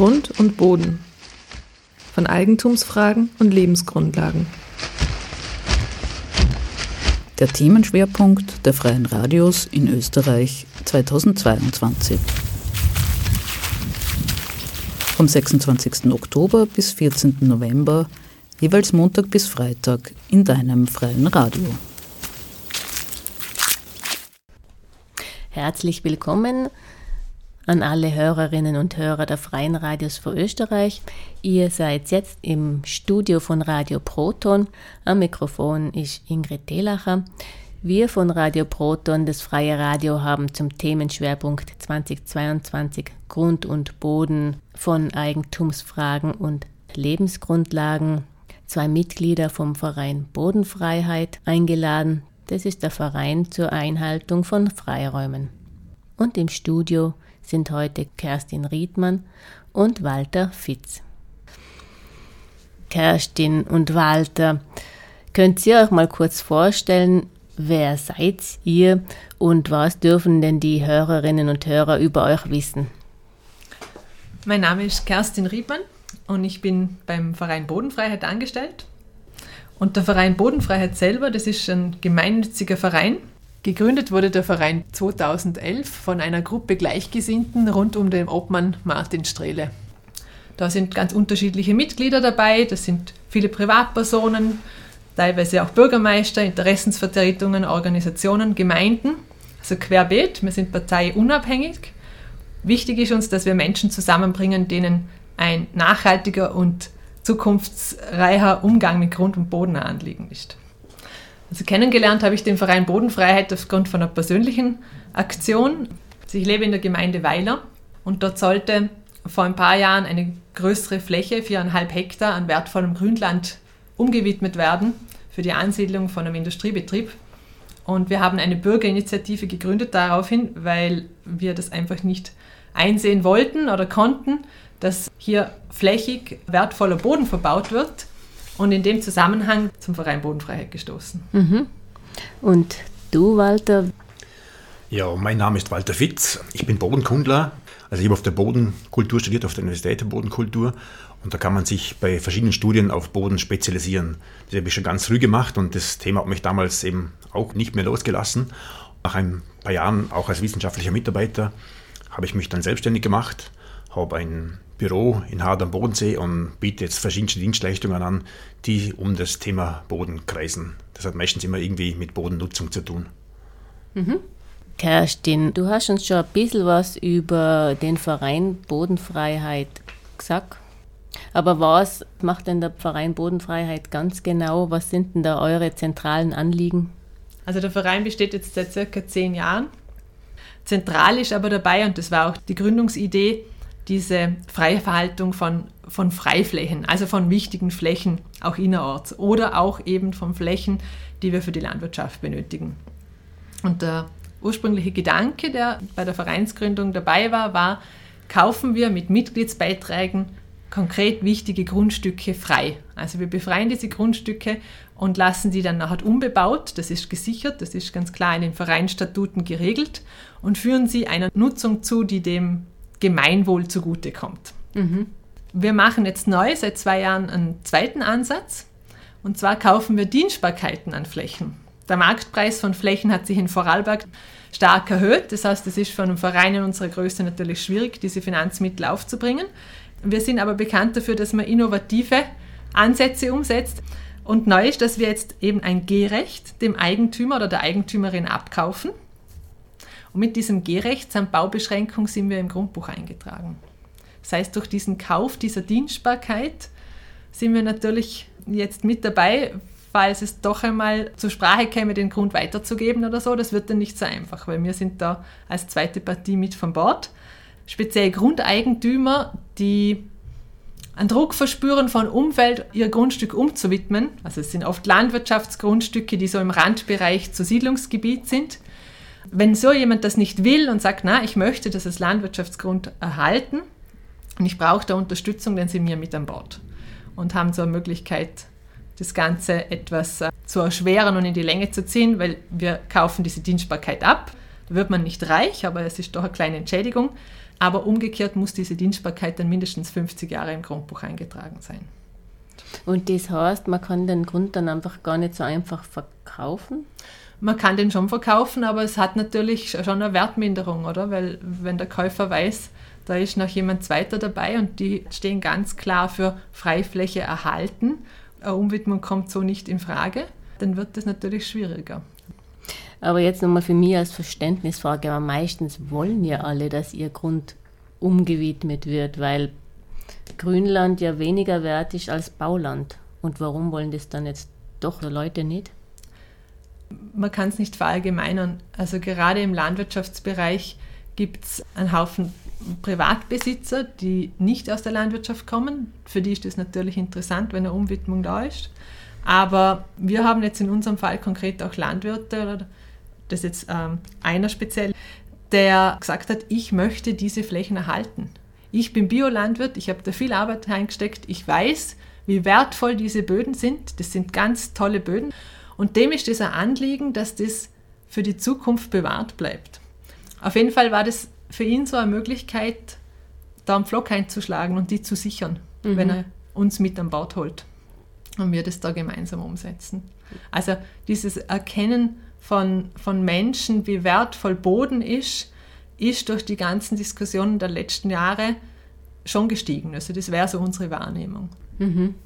Grund und Boden, von Eigentumsfragen und Lebensgrundlagen. Der Themenschwerpunkt der Freien Radios in Österreich 2022. Vom 26. Oktober bis 14. November, jeweils Montag bis Freitag in deinem freien Radio. Herzlich willkommen an alle Hörerinnen und Hörer der Freien Radios für Österreich. Ihr seid jetzt im Studio von Radio Proton. Am Mikrofon ist Ingrid Delacher. Wir von Radio Proton, das Freie Radio, haben zum Themenschwerpunkt 2022 Grund und Boden von Eigentumsfragen und Lebensgrundlagen zwei Mitglieder vom Verein Bodenfreiheit eingeladen. Das ist der Verein zur Einhaltung von Freiräumen. Und im Studio sind heute Kerstin Riedmann und Walter Fitz. Kerstin und Walter, könnt ihr euch mal kurz vorstellen, wer seid ihr und was dürfen denn die Hörerinnen und Hörer über euch wissen? Mein Name ist Kerstin Riedmann und ich bin beim Verein Bodenfreiheit angestellt. Und der Verein Bodenfreiheit selber, das ist ein gemeinnütziger Verein, Gegründet wurde der Verein 2011 von einer Gruppe Gleichgesinnten rund um den Obmann Martin Strehle. Da sind ganz unterschiedliche Mitglieder dabei, das sind viele Privatpersonen, teilweise auch Bürgermeister, Interessensvertretungen, Organisationen, Gemeinden, also querbeet, wir sind parteiunabhängig. Wichtig ist uns, dass wir Menschen zusammenbringen, denen ein nachhaltiger und zukunftsreicher Umgang mit Grund und Boden Anliegen ist. Also kennengelernt habe ich den Verein Bodenfreiheit aufgrund von einer persönlichen Aktion. Also ich lebe in der Gemeinde Weiler und dort sollte vor ein paar Jahren eine größere Fläche, viereinhalb Hektar an wertvollem Grünland umgewidmet werden für die Ansiedlung von einem Industriebetrieb. Und wir haben eine Bürgerinitiative gegründet daraufhin, weil wir das einfach nicht einsehen wollten oder konnten, dass hier flächig wertvoller Boden verbaut wird und in dem Zusammenhang zum Verein Bodenfreiheit gestoßen. Mhm. Und du, Walter? Ja, mein Name ist Walter Fitz. Ich bin Bodenkundler. Also ich habe auf der Bodenkultur studiert, auf der Universität der Bodenkultur. Und da kann man sich bei verschiedenen Studien auf Boden spezialisieren. Das habe ich schon ganz früh gemacht und das Thema hat mich damals eben auch nicht mehr losgelassen. Nach ein paar Jahren, auch als wissenschaftlicher Mitarbeiter, habe ich mich dann selbstständig gemacht, habe ein Büro in Hard am Bodensee und biete jetzt verschiedene Dienstleistungen an, die um das Thema Boden kreisen. Das hat meistens immer irgendwie mit Bodennutzung zu tun. Mhm. Kerstin, du hast uns schon ein bisschen was über den Verein Bodenfreiheit gesagt. Aber was macht denn der Verein Bodenfreiheit ganz genau? Was sind denn da eure zentralen Anliegen? Also der Verein besteht jetzt seit circa zehn Jahren. Zentral ist aber dabei, und das war auch die Gründungsidee, diese freie Verhaltung von, von Freiflächen, also von wichtigen Flächen, auch innerorts oder auch eben von Flächen, die wir für die Landwirtschaft benötigen. Und der ursprüngliche Gedanke, der bei der Vereinsgründung dabei war, war, kaufen wir mit Mitgliedsbeiträgen konkret wichtige Grundstücke frei. Also wir befreien diese Grundstücke und lassen die dann nachher unbebaut, das ist gesichert, das ist ganz klar in den Vereinsstatuten geregelt und führen sie einer Nutzung zu, die dem Gemeinwohl zugutekommt. Mhm. Wir machen jetzt neu seit zwei Jahren einen zweiten Ansatz. Und zwar kaufen wir Dienstbarkeiten an Flächen. Der Marktpreis von Flächen hat sich in Vorarlberg stark erhöht. Das heißt, es ist für einen Verein in unserer Größe natürlich schwierig, diese Finanzmittel aufzubringen. Wir sind aber bekannt dafür, dass man innovative Ansätze umsetzt. Und neu ist, dass wir jetzt eben ein Gehrecht dem Eigentümer oder der Eigentümerin abkaufen. Und mit diesem Gehrecht samt Baubeschränkung sind wir im Grundbuch eingetragen. Das heißt, durch diesen Kauf dieser Dienstbarkeit sind wir natürlich jetzt mit dabei, falls es doch einmal zur Sprache käme, den Grund weiterzugeben oder so. Das wird dann nicht so einfach, weil wir sind da als zweite Partie mit von Bord. Speziell Grundeigentümer, die einen Druck verspüren von Umfeld, ihr Grundstück umzuwidmen. Also es sind oft Landwirtschaftsgrundstücke, die so im Randbereich zu Siedlungsgebiet sind. Wenn so jemand das nicht will und sagt, na, ich möchte das als Landwirtschaftsgrund erhalten und ich brauche da Unterstützung, dann sind wir mit an Bord und haben so eine Möglichkeit, das Ganze etwas äh, zu erschweren und in die Länge zu ziehen, weil wir kaufen diese Dienstbarkeit ab. Da wird man nicht reich, aber es ist doch eine kleine Entschädigung. Aber umgekehrt muss diese Dienstbarkeit dann mindestens 50 Jahre im Grundbuch eingetragen sein. Und das heißt, man kann den Grund dann einfach gar nicht so einfach verkaufen? Man kann den schon verkaufen, aber es hat natürlich schon eine Wertminderung, oder? Weil wenn der Käufer weiß, da ist noch jemand zweiter dabei und die stehen ganz klar für Freifläche erhalten, eine Umwidmung kommt so nicht in Frage, dann wird das natürlich schwieriger. Aber jetzt nochmal für mich als Verständnisfrage, aber meistens wollen ja alle, dass ihr Grund umgewidmet wird, weil Grünland ja weniger wert ist als Bauland. Und warum wollen das dann jetzt doch Leute nicht? Man kann es nicht verallgemeinern. Also gerade im Landwirtschaftsbereich gibt es einen Haufen Privatbesitzer, die nicht aus der Landwirtschaft kommen. Für die ist es natürlich interessant, wenn eine Umwidmung da ist. Aber wir haben jetzt in unserem Fall konkret auch Landwirte, das ist jetzt ähm, einer speziell, der gesagt hat, ich möchte diese Flächen erhalten. Ich bin Biolandwirt, ich habe da viel Arbeit reingesteckt, ich weiß, wie wertvoll diese Böden sind. Das sind ganz tolle Böden. Und dem ist es ein Anliegen, dass das für die Zukunft bewahrt bleibt. Auf jeden Fall war das für ihn so eine Möglichkeit, da einen Flock einzuschlagen und die zu sichern, mhm. wenn er uns mit an Bord holt und wir das da gemeinsam umsetzen. Also dieses Erkennen von, von Menschen, wie wertvoll Boden ist, ist durch die ganzen Diskussionen der letzten Jahre schon gestiegen. Also das wäre so unsere Wahrnehmung. Mhm.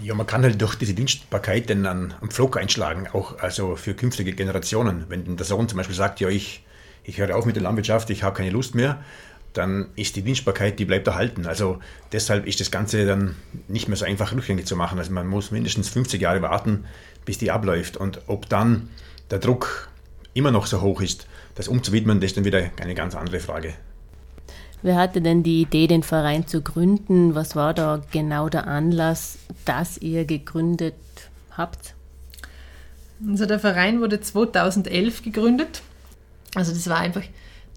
Ja, man kann halt durch diese Dienstbarkeit dann einen, einen Pflock einschlagen, auch also für künftige Generationen. Wenn der Sohn zum Beispiel sagt, ja, ich, ich höre auf mit der Landwirtschaft, ich habe keine Lust mehr, dann ist die Dienstbarkeit, die bleibt erhalten. Also deshalb ist das Ganze dann nicht mehr so einfach rückgängig zu machen. Also man muss mindestens 50 Jahre warten, bis die abläuft. Und ob dann der Druck immer noch so hoch ist, das umzuwidmen, das ist dann wieder eine ganz andere Frage. Wer hatte denn die Idee, den Verein zu gründen? Was war da genau der Anlass, dass ihr gegründet habt? Also der Verein wurde 2011 gegründet. Also das war einfach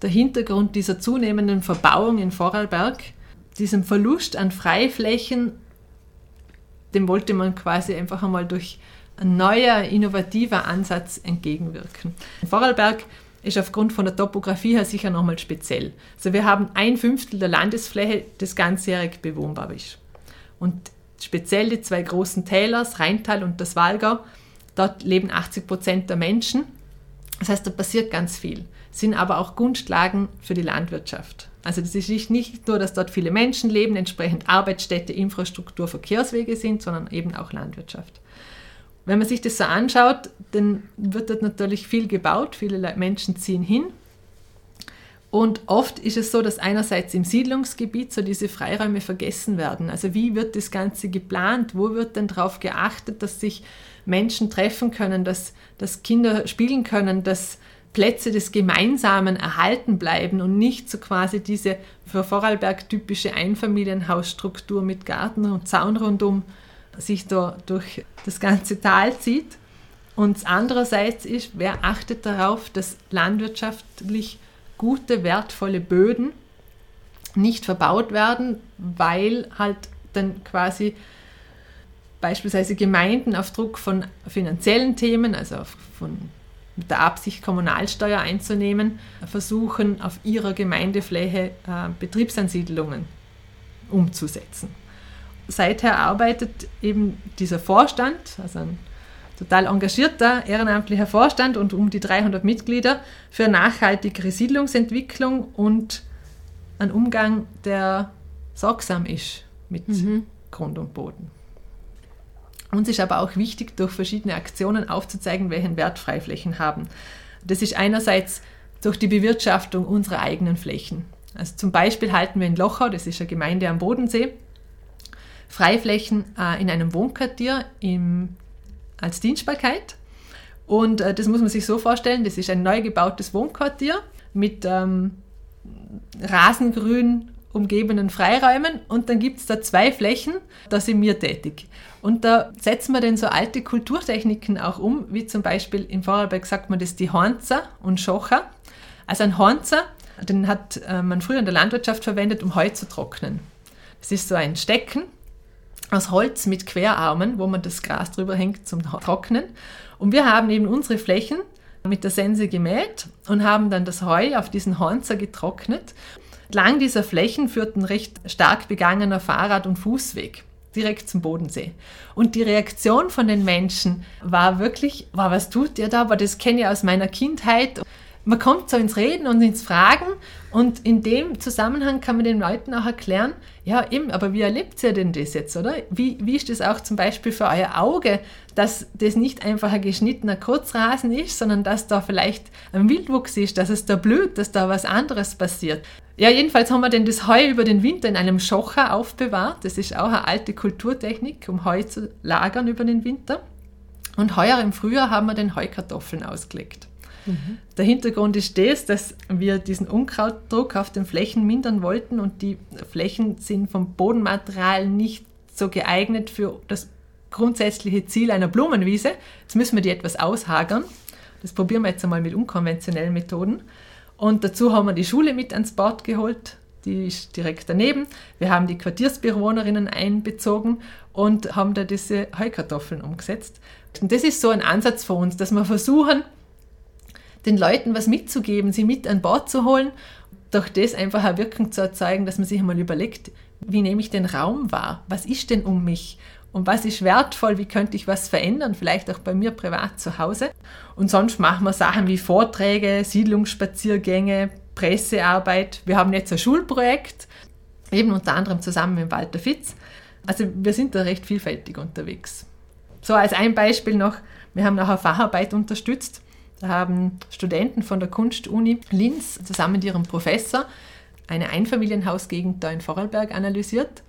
der Hintergrund dieser zunehmenden Verbauung in Vorarlberg, diesem Verlust an Freiflächen, dem wollte man quasi einfach einmal durch ein neuer, innovativer Ansatz entgegenwirken. Vorarlberg ist aufgrund von der Topografie her sicher nochmal speziell. Also wir haben ein Fünftel der Landesfläche, das ganzjährig bewohnbar ist. Und speziell die zwei großen Täler, das Rheintal und das Walgau, dort leben 80 Prozent der Menschen. Das heißt, da passiert ganz viel, sind aber auch Gunstlagen für die Landwirtschaft. Also das ist nicht nur, dass dort viele Menschen leben, entsprechend Arbeitsstätte, Infrastruktur, Verkehrswege sind, sondern eben auch Landwirtschaft wenn man sich das so anschaut, dann wird dort natürlich viel gebaut, viele Menschen ziehen hin. Und oft ist es so, dass einerseits im Siedlungsgebiet so diese Freiräume vergessen werden. Also wie wird das Ganze geplant? Wo wird denn darauf geachtet, dass sich Menschen treffen können, dass, dass Kinder spielen können, dass Plätze des Gemeinsamen erhalten bleiben und nicht so quasi diese für Vorarlberg typische Einfamilienhausstruktur mit Garten und Zaun rundum sich da durch das ganze Tal zieht. Und andererseits ist, wer achtet darauf, dass landwirtschaftlich gute, wertvolle Böden nicht verbaut werden, weil halt dann quasi beispielsweise Gemeinden auf Druck von finanziellen Themen, also von mit der Absicht, Kommunalsteuer einzunehmen, versuchen, auf ihrer Gemeindefläche äh, Betriebsansiedlungen umzusetzen seither arbeitet eben dieser Vorstand, also ein total engagierter ehrenamtlicher Vorstand und um die 300 Mitglieder für nachhaltigere Siedlungsentwicklung und einen Umgang, der sorgsam ist mit mhm. Grund und Boden. Uns ist aber auch wichtig, durch verschiedene Aktionen aufzuzeigen, welchen Wert Freiflächen haben. Das ist einerseits durch die Bewirtschaftung unserer eigenen Flächen. Also zum Beispiel halten wir in Lochau, das ist eine Gemeinde am Bodensee, Freiflächen äh, in einem Wohnquartier im, als Dienstbarkeit. Und äh, das muss man sich so vorstellen, das ist ein neu gebautes Wohnquartier mit ähm, Rasengrün umgebenen Freiräumen und dann gibt es da zwei Flächen, da sind wir tätig. Und da setzen wir dann so alte Kulturtechniken auch um, wie zum Beispiel in Vorarlberg sagt man das die Hornzer und Schocher. Also ein Hornzer, den hat äh, man früher in der Landwirtschaft verwendet, um Heu zu trocknen. Das ist so ein Stecken, aus Holz mit Querarmen, wo man das Gras drüber hängt zum Trocknen. Und wir haben eben unsere Flächen mit der Sense gemäht und haben dann das Heu auf diesen Hornzer getrocknet. Entlang dieser Flächen führt ein recht stark begangener Fahrrad- und Fußweg direkt zum Bodensee. Und die Reaktion von den Menschen war wirklich, wow, was tut ihr da? Aber das kenne ich aus meiner Kindheit man kommt so ins Reden und ins Fragen und in dem Zusammenhang kann man den Leuten auch erklären, ja eben, aber wie erlebt ihr denn das jetzt, oder? Wie, wie ist das auch zum Beispiel für euer Auge, dass das nicht einfach ein geschnittener Kurzrasen ist, sondern dass da vielleicht ein Wildwuchs ist, dass es da blüht, dass da was anderes passiert. Ja, jedenfalls haben wir denn das Heu über den Winter in einem Schocher aufbewahrt. Das ist auch eine alte Kulturtechnik, um Heu zu lagern über den Winter. Und heuer im Frühjahr haben wir den Heukartoffeln ausgelegt. Der Hintergrund ist das, dass wir diesen Unkrautdruck auf den Flächen mindern wollten und die Flächen sind vom Bodenmaterial nicht so geeignet für das grundsätzliche Ziel einer Blumenwiese. Jetzt müssen wir die etwas aushagern. Das probieren wir jetzt einmal mit unkonventionellen Methoden. Und dazu haben wir die Schule mit ans Bord geholt. Die ist direkt daneben. Wir haben die Quartiersbewohnerinnen einbezogen und haben da diese Heukartoffeln umgesetzt. Und das ist so ein Ansatz für uns, dass wir versuchen, den Leuten was mitzugeben, sie mit an Bord zu holen, durch das einfach eine Wirkung zu erzeugen, dass man sich einmal überlegt, wie nehme ich den Raum wahr? Was ist denn um mich? Und was ist wertvoll? Wie könnte ich was verändern? Vielleicht auch bei mir privat zu Hause. Und sonst machen wir Sachen wie Vorträge, Siedlungsspaziergänge, Pressearbeit. Wir haben jetzt ein Schulprojekt, eben unter anderem zusammen mit Walter Fitz. Also wir sind da recht vielfältig unterwegs. So als ein Beispiel noch, wir haben eine Facharbeit unterstützt haben Studenten von der Kunstuni Linz zusammen mit ihrem Professor eine Einfamilienhausgegend da in Vorarlberg analysiert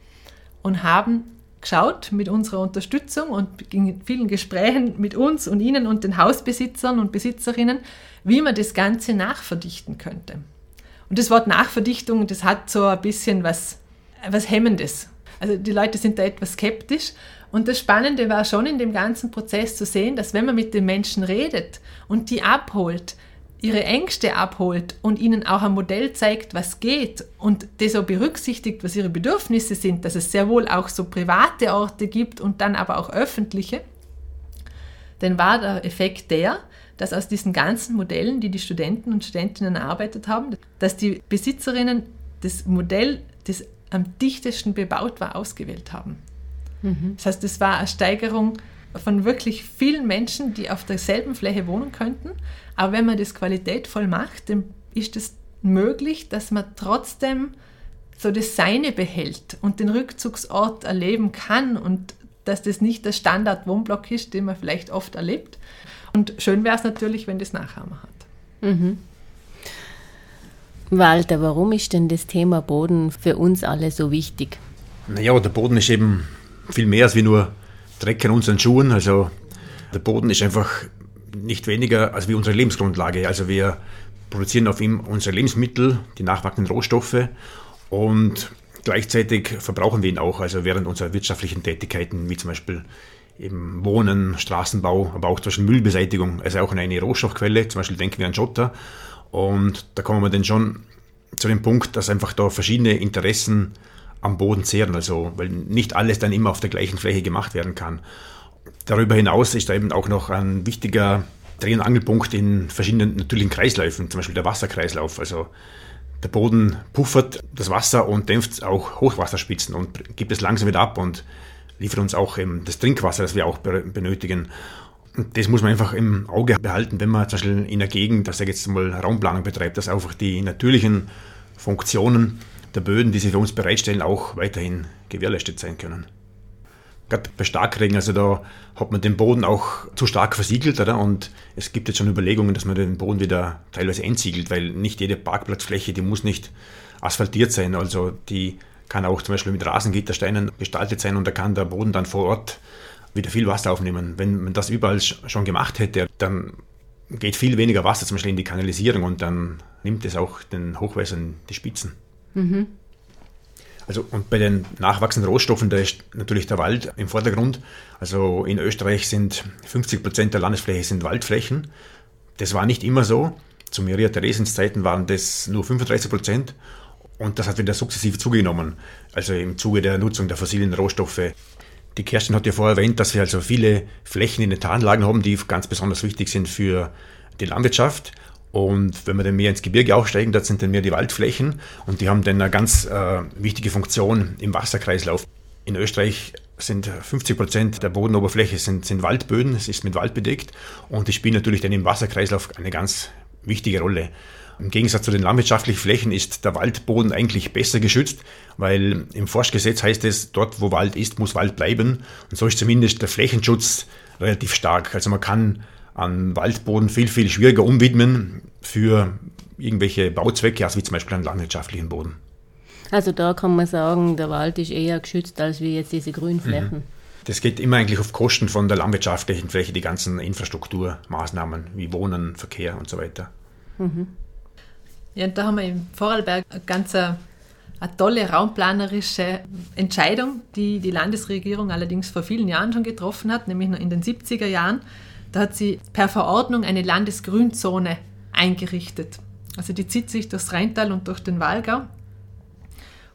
und haben geschaut mit unserer Unterstützung und in vielen Gesprächen mit uns und Ihnen und den Hausbesitzern und Besitzerinnen, wie man das Ganze nachverdichten könnte. Und das Wort Nachverdichtung, das hat so ein bisschen was, was Hemmendes. Also die Leute sind da etwas skeptisch und das Spannende war schon in dem ganzen Prozess zu sehen, dass wenn man mit den Menschen redet und die abholt, ihre Ängste abholt und ihnen auch ein Modell zeigt, was geht und das auch berücksichtigt, was ihre Bedürfnisse sind, dass es sehr wohl auch so private Orte gibt und dann aber auch öffentliche, dann war der Effekt der, dass aus diesen ganzen Modellen, die die Studenten und Studentinnen erarbeitet haben, dass die Besitzerinnen das Modell, das am dichtesten bebaut war, ausgewählt haben. Mhm. Das heißt, es war eine Steigerung von wirklich vielen Menschen, die auf derselben Fläche wohnen könnten. Aber wenn man das qualitätvoll macht, dann ist es möglich, dass man trotzdem so das Seine behält und den Rückzugsort erleben kann und dass das nicht der Standard-Wohnblock ist, den man vielleicht oft erlebt. Und schön wäre es natürlich, wenn das Nachahmer hat. Mhm. Walter, warum ist denn das Thema Boden für uns alle so wichtig? Naja, der Boden ist eben viel mehr als wie nur Dreck an unseren Schuhen. Also der Boden ist einfach nicht weniger als wie unsere Lebensgrundlage. Also wir produzieren auf ihm unsere Lebensmittel, die nachwachsenden Rohstoffe und gleichzeitig verbrauchen wir ihn auch, also während unserer wirtschaftlichen Tätigkeiten, wie zum Beispiel eben Wohnen, Straßenbau, aber auch zum Beispiel Müllbeseitigung, also auch eine Rohstoffquelle, zum Beispiel denken wir an Schotter. Und da kommen wir dann schon zu dem Punkt, dass einfach da verschiedene Interessen am Boden zehren, also weil nicht alles dann immer auf der gleichen Fläche gemacht werden kann. Darüber hinaus ist da eben auch noch ein wichtiger Dreh- und Angelpunkt in verschiedenen natürlichen Kreisläufen, zum Beispiel der Wasserkreislauf. Also der Boden puffert das Wasser und dämpft auch Hochwasserspitzen und gibt es langsam wieder ab und liefert uns auch das Trinkwasser, das wir auch benötigen. Und das muss man einfach im Auge behalten, wenn man zum Beispiel in der Gegend, dass er jetzt mal Raumplanung betreibt, dass einfach die natürlichen Funktionen der Böden, die sie für uns bereitstellen, auch weiterhin gewährleistet sein können. Gerade bei Starkregen, also da hat man den Boden auch zu stark versiegelt, oder? Und es gibt jetzt schon Überlegungen, dass man den Boden wieder teilweise entsiegelt, weil nicht jede Parkplatzfläche, die muss nicht asphaltiert sein. Also die kann auch zum Beispiel mit Rasengittersteinen gestaltet sein und da kann der Boden dann vor Ort wieder viel Wasser aufnehmen. Wenn man das überall schon gemacht hätte, dann geht viel weniger Wasser zum Beispiel in die Kanalisierung und dann nimmt es auch den Hochwässern die Spitzen. Mhm. Also und bei den nachwachsenden Rohstoffen, da ist natürlich der Wald im Vordergrund. Also in Österreich sind 50 Prozent der Landesfläche sind Waldflächen. Das war nicht immer so. Zu Maria Theresens Zeiten waren das nur 35 Prozent. Und das hat wieder sukzessiv zugenommen. Also im Zuge der Nutzung der fossilen Rohstoffe. Die Kerstin hat ja vorher erwähnt, dass wir also viele Flächen in den Taranlagen haben, die ganz besonders wichtig sind für die Landwirtschaft. Und wenn wir dann mehr ins Gebirge aufsteigen, das sind dann mehr die Waldflächen und die haben dann eine ganz äh, wichtige Funktion im Wasserkreislauf. In Österreich sind 50 Prozent der Bodenoberfläche sind, sind Waldböden, es ist mit Wald bedeckt und die spielen natürlich dann im Wasserkreislauf eine ganz wichtige Rolle. Im Gegensatz zu den landwirtschaftlichen Flächen ist der Waldboden eigentlich besser geschützt, weil im Forstgesetz heißt es, dort wo Wald ist, muss Wald bleiben. Und so ist zumindest der Flächenschutz relativ stark. Also man kann an Waldboden viel, viel schwieriger umwidmen für irgendwelche Bauzwecke, als wie zum Beispiel an landwirtschaftlichen Boden. Also da kann man sagen, der Wald ist eher geschützt als wie jetzt diese Grünflächen. Mhm. Das geht immer eigentlich auf Kosten von der landwirtschaftlichen Fläche, die ganzen Infrastrukturmaßnahmen wie Wohnen, Verkehr und so weiter. Mhm. Ja, und da haben wir im Vorarlberg eine ganz eine, eine tolle raumplanerische Entscheidung, die die Landesregierung allerdings vor vielen Jahren schon getroffen hat, nämlich noch in den 70er Jahren. Da hat sie per Verordnung eine Landesgrünzone eingerichtet. Also die zieht sich durchs Rheintal und durch den Walgau.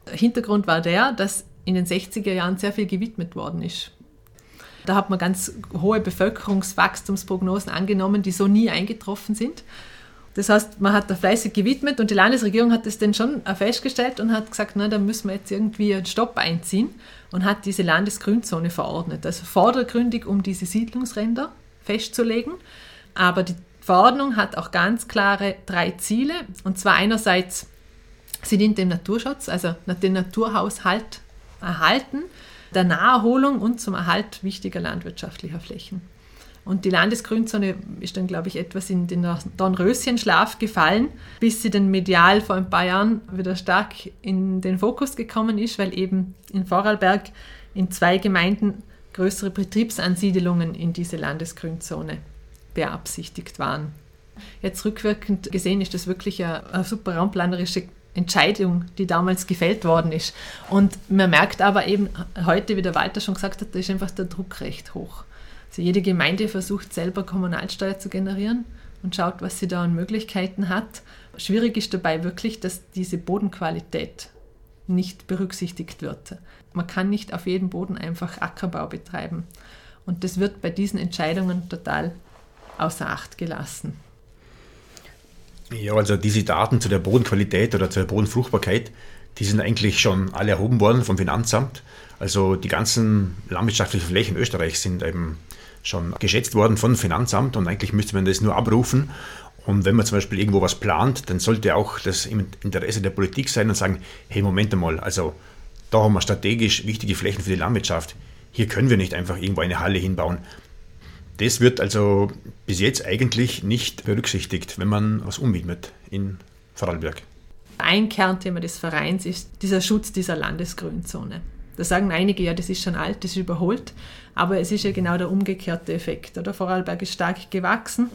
Der Hintergrund war der, dass in den 60er Jahren sehr viel gewidmet worden ist. Da hat man ganz hohe Bevölkerungswachstumsprognosen angenommen, die so nie eingetroffen sind. Das heißt, man hat da fleißig gewidmet und die Landesregierung hat das dann schon festgestellt und hat gesagt, na, da müssen wir jetzt irgendwie einen Stopp einziehen und hat diese Landesgrünzone verordnet. Also vordergründig, um diese Siedlungsränder festzulegen. Aber die Verordnung hat auch ganz klare drei Ziele. Und zwar einerseits, sie dient dem Naturschutz, also den Naturhaushalt erhalten, der Naherholung und zum Erhalt wichtiger landwirtschaftlicher Flächen. Und die Landesgrünzone ist dann, glaube ich, etwas in den Dornröschenschlaf gefallen, bis sie dann medial vor ein paar Jahren wieder stark in den Fokus gekommen ist, weil eben in Vorarlberg in zwei Gemeinden größere Betriebsansiedelungen in diese Landesgrünzone beabsichtigt waren. Jetzt rückwirkend gesehen ist das wirklich eine, super raumplanerische Entscheidung, die damals gefällt worden ist. Und man merkt aber eben heute, wie der Walter schon gesagt hat, da ist einfach der Druck recht hoch. Also jede Gemeinde versucht selber Kommunalsteuer zu generieren und schaut, was sie da an Möglichkeiten hat. Schwierig ist dabei wirklich, dass diese Bodenqualität nicht berücksichtigt wird. Man kann nicht auf jedem Boden einfach Ackerbau betreiben. Und das wird bei diesen Entscheidungen total außer Acht gelassen. Ja, also diese Daten zu der Bodenqualität oder zur Bodenfruchtbarkeit, die sind eigentlich schon alle erhoben worden vom Finanzamt. Also die ganzen landwirtschaftlichen Flächen Österreichs sind eben schon geschätzt worden vom Finanzamt und eigentlich müsste man das nur abrufen. Und wenn man zum Beispiel irgendwo was plant, dann sollte auch das im Interesse der Politik sein und sagen, hey, Moment einmal, also da haben wir strategisch wichtige Flächen für die Landwirtschaft. Hier können wir nicht einfach irgendwo eine Halle hinbauen. Das wird also bis jetzt eigentlich nicht berücksichtigt, wenn man was umwidmet in Vorarlberg. Ein Kernthema des Vereins ist dieser Schutz dieser Landesgrünzone. Da sagen einige, ja, das ist schon alt, das ist überholt, aber es ist ja genau der umgekehrte Effekt. Der Vorarlberg ist stark gewachsen,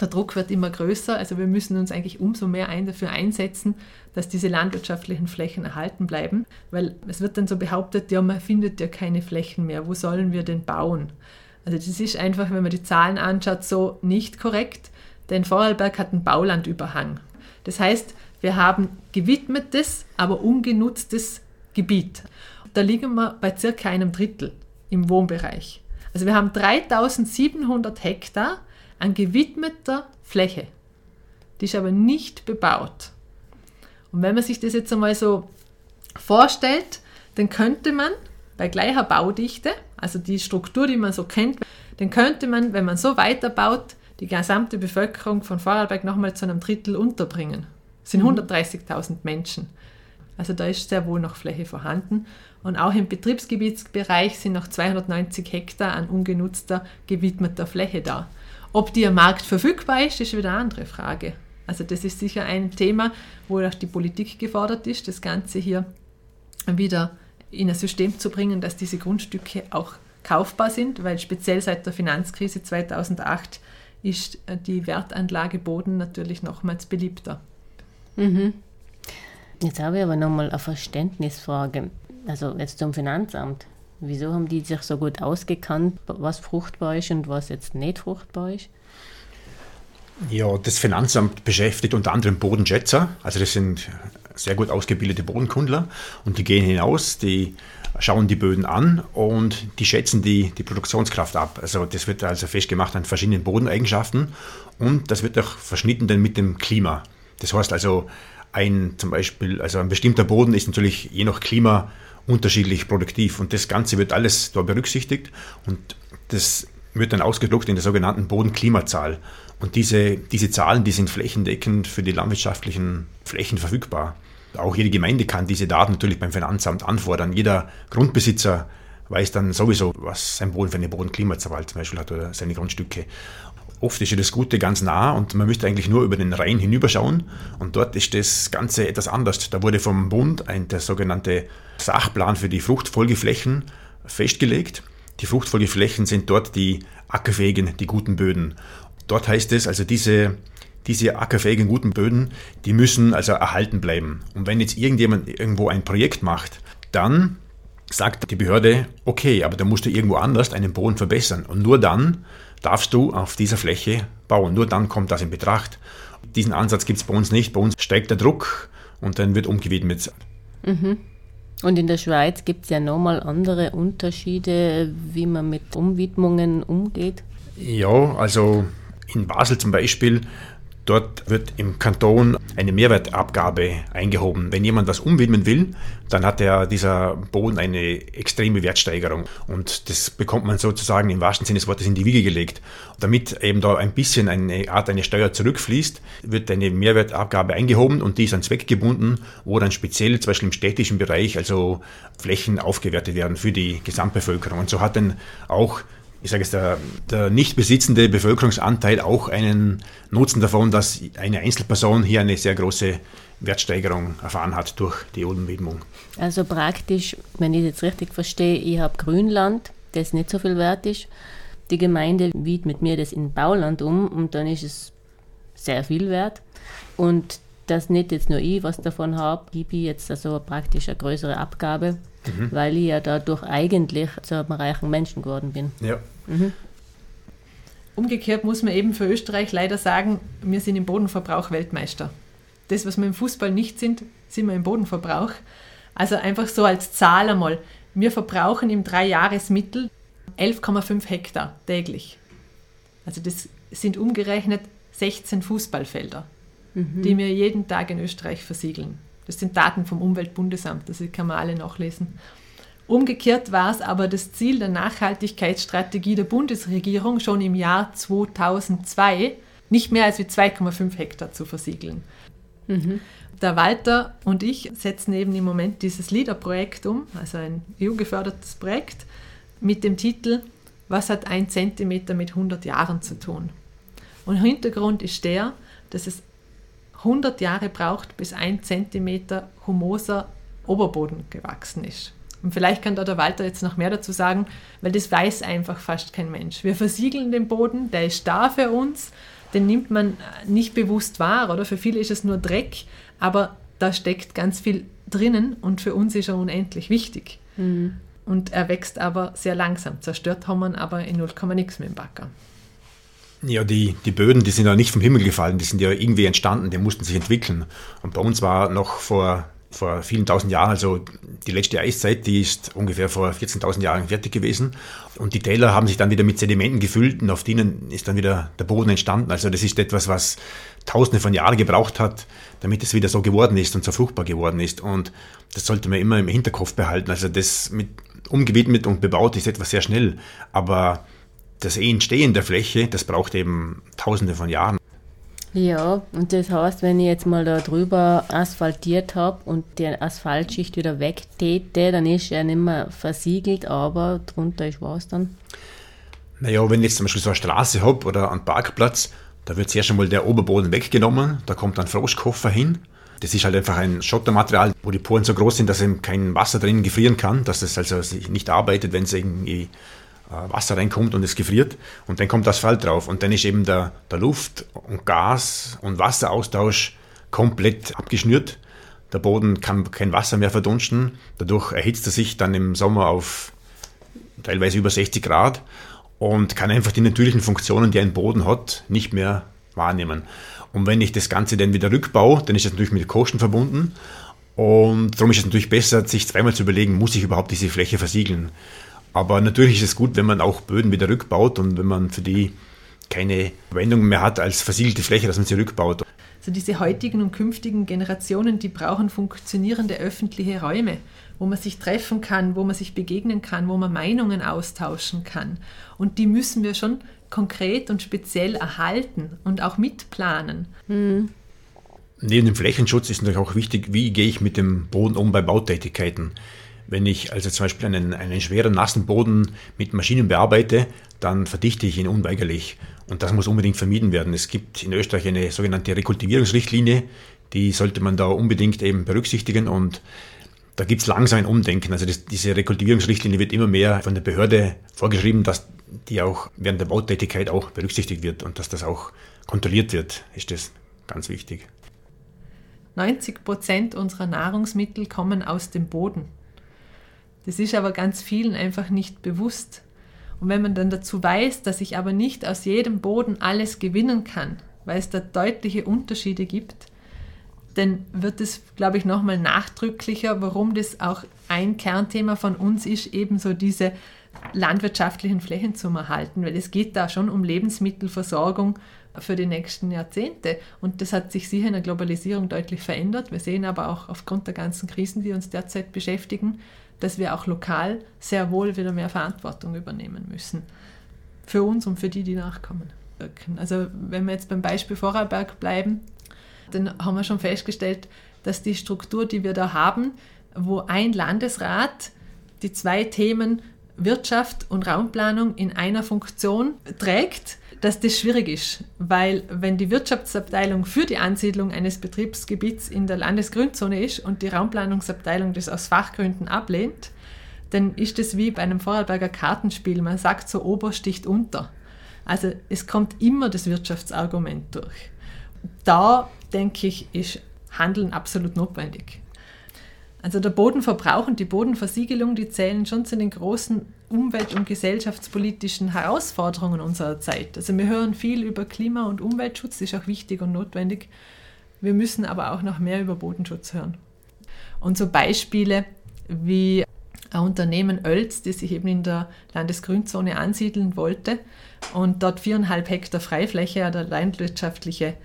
der Druck wird immer größer, also wir müssen uns eigentlich umso mehr ein dafür einsetzen, dass diese landwirtschaftlichen Flächen erhalten bleiben, weil es wird dann so behauptet, ja, man findet ja keine Flächen mehr, wo sollen wir denn bauen? Also das ist einfach, wenn man die Zahlen anschaut, so nicht korrekt, denn Vorarlberg hat einen Baulandüberhang. Das heißt, wir haben gewidmetes, aber ungenutztes Gebiet. Da liegen wir bei circa einem Drittel im Wohnbereich. Also wir haben 3700 Hektar an gewidmeter Fläche. Die ist aber nicht bebaut. Und wenn man sich das jetzt einmal so vorstellt, dann könnte man bei gleicher Baudichte, also die Struktur, die man so kennt, dann könnte man, wenn man so weiterbaut, die gesamte Bevölkerung von Vorarlberg nochmal zu einem Drittel unterbringen. Das sind 130.000 mhm. Menschen. Also da ist sehr wohl noch Fläche vorhanden. Und auch im Betriebsgebietsbereich sind noch 290 Hektar an ungenutzter, gewidmeter Fläche da. Ob die am Markt verfügbar ist, ist wieder eine andere Frage. Also das ist sicher ein Thema, wo auch die Politik gefordert ist, das Ganze hier wieder in ein System zu bringen, dass diese Grundstücke auch kaufbar sind, weil speziell seit der Finanzkrise 2008 ist die Wertanlage Boden natürlich nochmals beliebter. Mhm. Jetzt habe ich aber nochmal eine Verständnisfrage, also jetzt zum Finanzamt. Wieso haben die sich so gut ausgekannt, was fruchtbar ist und was jetzt nicht fruchtbar ist? Ja, das Finanzamt beschäftigt unter anderem Bodenschätzer. Also das sind sehr gut ausgebildete Bodenkundler und die gehen hinaus, die schauen die Böden an und die schätzen die, die Produktionskraft ab. Also das wird also festgemacht an verschiedenen Bodeneigenschaften und das wird auch verschnitten dann mit dem Klima. Das heißt also, ein zum Beispiel, also ein bestimmter Boden ist natürlich je nach Klima unterschiedlich produktiv und das Ganze wird alles da berücksichtigt und das wird dann ausgedruckt in der sogenannten Bodenklimazahl. Und diese, diese Zahlen, die sind flächendeckend für die landwirtschaftlichen Flächen verfügbar. Auch jede Gemeinde kann diese Daten natürlich beim Finanzamt anfordern. Jeder Grundbesitzer weiß dann sowieso, was sein Boden für eine Bodenklimazahl zum Beispiel hat oder seine Grundstücke. Oft ist ja das Gute ganz nah und man müsste eigentlich nur über den Rhein hinüberschauen und dort ist das Ganze etwas anders. Da wurde vom Bund ein, der sogenannte Sachplan für die Fruchtfolgeflächen festgelegt. Die Fruchtfolgeflächen sind dort die ackerfähigen, die guten Böden. Dort heißt es also, diese, diese ackerfähigen, guten Böden, die müssen also erhalten bleiben. Und wenn jetzt irgendjemand irgendwo ein Projekt macht, dann sagt die Behörde, okay, aber da musst du irgendwo anders einen Boden verbessern. Und nur dann darfst du auf dieser Fläche bauen. Nur dann kommt das in Betracht. Diesen Ansatz gibt es bei uns nicht. Bei uns steigt der Druck und dann wird umgewidmet. Mhm. Und in der Schweiz gibt es ja nochmal andere Unterschiede, wie man mit Umwidmungen umgeht. Ja, also in Basel zum Beispiel Dort wird im Kanton eine Mehrwertabgabe eingehoben. Wenn jemand was umwidmen will, dann hat der, dieser Boden eine extreme Wertsteigerung. Und das bekommt man sozusagen im wahrsten Sinne des Wortes in die Wiege gelegt. Damit eben da ein bisschen eine Art eine Steuer zurückfließt, wird eine Mehrwertabgabe eingehoben und die ist an Zweck gebunden, wo dann speziell zum Beispiel im städtischen Bereich also Flächen aufgewertet werden für die Gesamtbevölkerung. Und so hat dann auch ich sage es, der, der nicht besitzende Bevölkerungsanteil auch einen Nutzen davon, dass eine Einzelperson hier eine sehr große Wertsteigerung erfahren hat durch die Umwidmung. Also praktisch, wenn ich jetzt richtig verstehe, ich habe Grünland, das nicht so viel wert ist. Die Gemeinde widmet mir das in Bauland um und dann ist es sehr viel wert. Und dass nicht jetzt nur ich was davon habe, gebe ich jetzt also praktisch eine größere Abgabe, mhm. weil ich ja dadurch eigentlich zu einem reichen Menschen geworden bin. Ja. Mhm. Umgekehrt muss man eben für Österreich leider sagen, wir sind im Bodenverbrauch Weltmeister. Das, was wir im Fußball nicht sind, sind wir im Bodenverbrauch. Also einfach so als Zahl einmal. Wir verbrauchen im Dreijahresmittel 11,5 Hektar täglich. Also das sind umgerechnet 16 Fußballfelder, mhm. die wir jeden Tag in Österreich versiegeln. Das sind Daten vom Umweltbundesamt, das kann man alle nachlesen. Umgekehrt war es aber das Ziel der Nachhaltigkeitsstrategie der Bundesregierung schon im Jahr 2002, nicht mehr als 2,5 Hektar zu versiegeln. Mhm. Der Walter und ich setzen eben im Moment dieses LIDER-Projekt um, also ein EU-gefördertes Projekt, mit dem Titel Was hat ein Zentimeter mit 100 Jahren zu tun? Und Hintergrund ist der, dass es 100 Jahre braucht, bis ein Zentimeter humoser Oberboden gewachsen ist. Und vielleicht kann da der Walter jetzt noch mehr dazu sagen, weil das weiß einfach fast kein Mensch. Wir versiegeln den Boden, der ist da für uns, den nimmt man nicht bewusst wahr, oder? Für viele ist es nur Dreck, aber da steckt ganz viel drinnen und für uns ist er unendlich wichtig. Mhm. Und er wächst aber sehr langsam. Zerstört haben wir ihn aber in 0, nichts mit dem Backer. Ja, die, die Böden, die sind ja nicht vom Himmel gefallen, die sind ja irgendwie entstanden, die mussten sich entwickeln. Und bei uns war noch vor vor vielen tausend Jahren, also die letzte Eiszeit, die ist ungefähr vor 14.000 Jahren fertig gewesen. Und die Täler haben sich dann wieder mit Sedimenten gefüllt und auf denen ist dann wieder der Boden entstanden. Also das ist etwas, was tausende von Jahren gebraucht hat, damit es wieder so geworden ist und so fruchtbar geworden ist. Und das sollte man immer im Hinterkopf behalten. Also das mit umgewidmet und bebaut ist etwas sehr schnell. Aber das Entstehen der Fläche, das braucht eben tausende von Jahren. Ja, und das heißt, wenn ich jetzt mal da drüber asphaltiert habe und die Asphaltschicht wieder wegtäte, dann ist er nicht mehr versiegelt, aber drunter ist was dann? Naja, wenn ich jetzt zum Beispiel so eine Straße habe oder einen Parkplatz, da wird zuerst einmal der Oberboden weggenommen, da kommt ein Froschkoffer hin. Das ist halt einfach ein Schottermaterial, wo die Poren so groß sind, dass eben kein Wasser drin gefrieren kann, dass es also nicht arbeitet, wenn es irgendwie Wasser reinkommt und es gefriert und dann kommt Asphalt drauf und dann ist eben der, der Luft- und Gas- und Wasseraustausch komplett abgeschnürt. Der Boden kann kein Wasser mehr verdunsten. Dadurch erhitzt er sich dann im Sommer auf teilweise über 60 Grad und kann einfach die natürlichen Funktionen, die ein Boden hat, nicht mehr wahrnehmen. Und wenn ich das Ganze dann wieder rückbaue, dann ist das natürlich mit Kosten verbunden. Und darum ist es natürlich besser, sich zweimal zu überlegen, muss ich überhaupt diese Fläche versiegeln. Aber natürlich ist es gut, wenn man auch Böden wieder rückbaut und wenn man für die keine Verwendung mehr hat als versiegelte Fläche, dass man sie rückbaut. Also diese heutigen und künftigen Generationen, die brauchen funktionierende öffentliche Räume, wo man sich treffen kann, wo man sich begegnen kann, wo man Meinungen austauschen kann. Und die müssen wir schon konkret und speziell erhalten und auch mitplanen. Mhm. Neben dem Flächenschutz ist natürlich auch wichtig, wie gehe ich mit dem Boden um bei Bautätigkeiten. Wenn ich also zum Beispiel einen, einen schweren, nassen Boden mit Maschinen bearbeite, dann verdichte ich ihn unweigerlich. Und das muss unbedingt vermieden werden. Es gibt in Österreich eine sogenannte Rekultivierungsrichtlinie, die sollte man da unbedingt eben berücksichtigen und da gibt es langsam ein Umdenken. Also das, diese Rekultivierungsrichtlinie wird immer mehr von der Behörde vorgeschrieben, dass die auch während der Bautätigkeit auch berücksichtigt wird und dass das auch kontrolliert wird, ist das ganz wichtig. 90 Prozent unserer Nahrungsmittel kommen aus dem Boden. Das ist aber ganz vielen einfach nicht bewusst. Und wenn man dann dazu weiß, dass ich aber nicht aus jedem Boden alles gewinnen kann, weil es da deutliche Unterschiede gibt, dann wird es, glaube ich, nochmal nachdrücklicher, warum das auch ein Kernthema von uns ist, ebenso diese landwirtschaftlichen Flächen zu erhalten, weil es geht da schon um Lebensmittelversorgung für die nächsten Jahrzehnte. Und das hat sich sicher in der Globalisierung deutlich verändert. Wir sehen aber auch aufgrund der ganzen Krisen, die uns derzeit beschäftigen, dass wir auch lokal sehr wohl wieder mehr Verantwortung übernehmen müssen. Für uns und für die, die nachkommen. Also wenn wir jetzt beim Beispiel Vorarlberg bleiben, dann haben wir schon festgestellt, dass die Struktur, die wir da haben, wo ein Landesrat die zwei Themen Wirtschaft und Raumplanung in einer Funktion trägt, dass das schwierig ist, weil wenn die Wirtschaftsabteilung für die Ansiedlung eines Betriebsgebiets in der Landesgründzone ist und die Raumplanungsabteilung das aus Fachgründen ablehnt, dann ist das wie bei einem Vorarlberger Kartenspiel. Man sagt so, Ober sticht unter. Also es kommt immer das Wirtschaftsargument durch. Da, denke ich, ist Handeln absolut notwendig. Also der Bodenverbrauch und die Bodenversiegelung, die zählen schon zu den großen umwelt- und gesellschaftspolitischen Herausforderungen unserer Zeit. Also wir hören viel über Klima- und Umweltschutz, das ist auch wichtig und notwendig. Wir müssen aber auch noch mehr über Bodenschutz hören. Und so Beispiele wie ein Unternehmen Oelz, das sich eben in der Landesgrünzone ansiedeln wollte und dort viereinhalb Hektar Freifläche oder landwirtschaftliche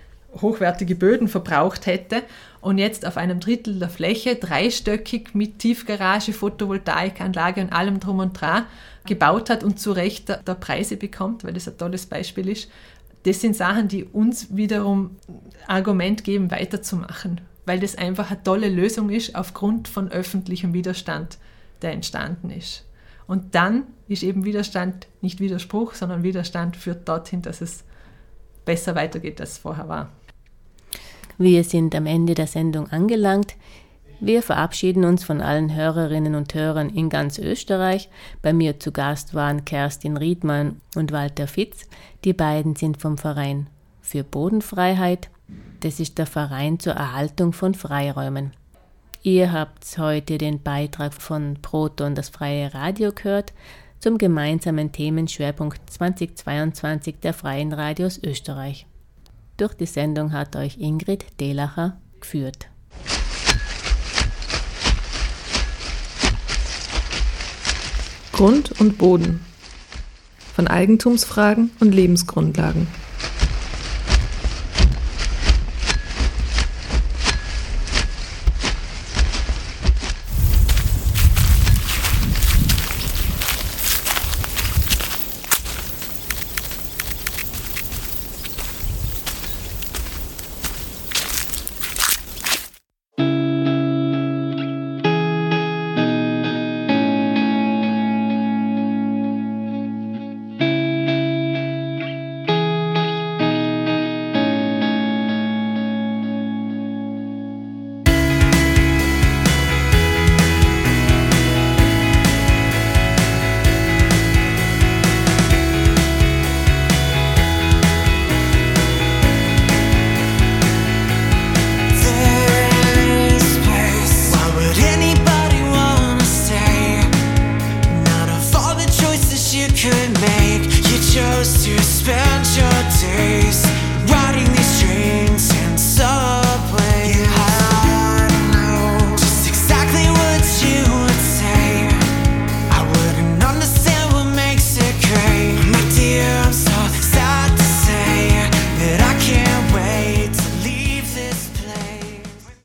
hochwertige Böden verbraucht hätte und jetzt auf einem Drittel der Fläche dreistöckig mit Tiefgarage, Photovoltaikanlage und allem drum und dran gebaut hat und zu Recht der Preise bekommt, weil das ein tolles Beispiel ist. Das sind Sachen, die uns wiederum Argument geben, weiterzumachen, weil das einfach eine tolle Lösung ist aufgrund von öffentlichem Widerstand, der entstanden ist. Und dann ist eben Widerstand nicht Widerspruch, sondern Widerstand führt dorthin, dass es besser weitergeht, als es vorher war. Wir sind am Ende der Sendung angelangt. Wir verabschieden uns von allen Hörerinnen und Hörern in ganz Österreich. Bei mir zu Gast waren Kerstin Riedmann und Walter Fitz. Die beiden sind vom Verein für Bodenfreiheit. Das ist der Verein zur Erhaltung von Freiräumen. Ihr habt heute den Beitrag von Proton, das freie Radio, gehört zum gemeinsamen Themenschwerpunkt 2022 der Freien Radios Österreich. Durch die Sendung hat euch Ingrid Delacher geführt. Grund und Boden. Von Eigentumsfragen und Lebensgrundlagen.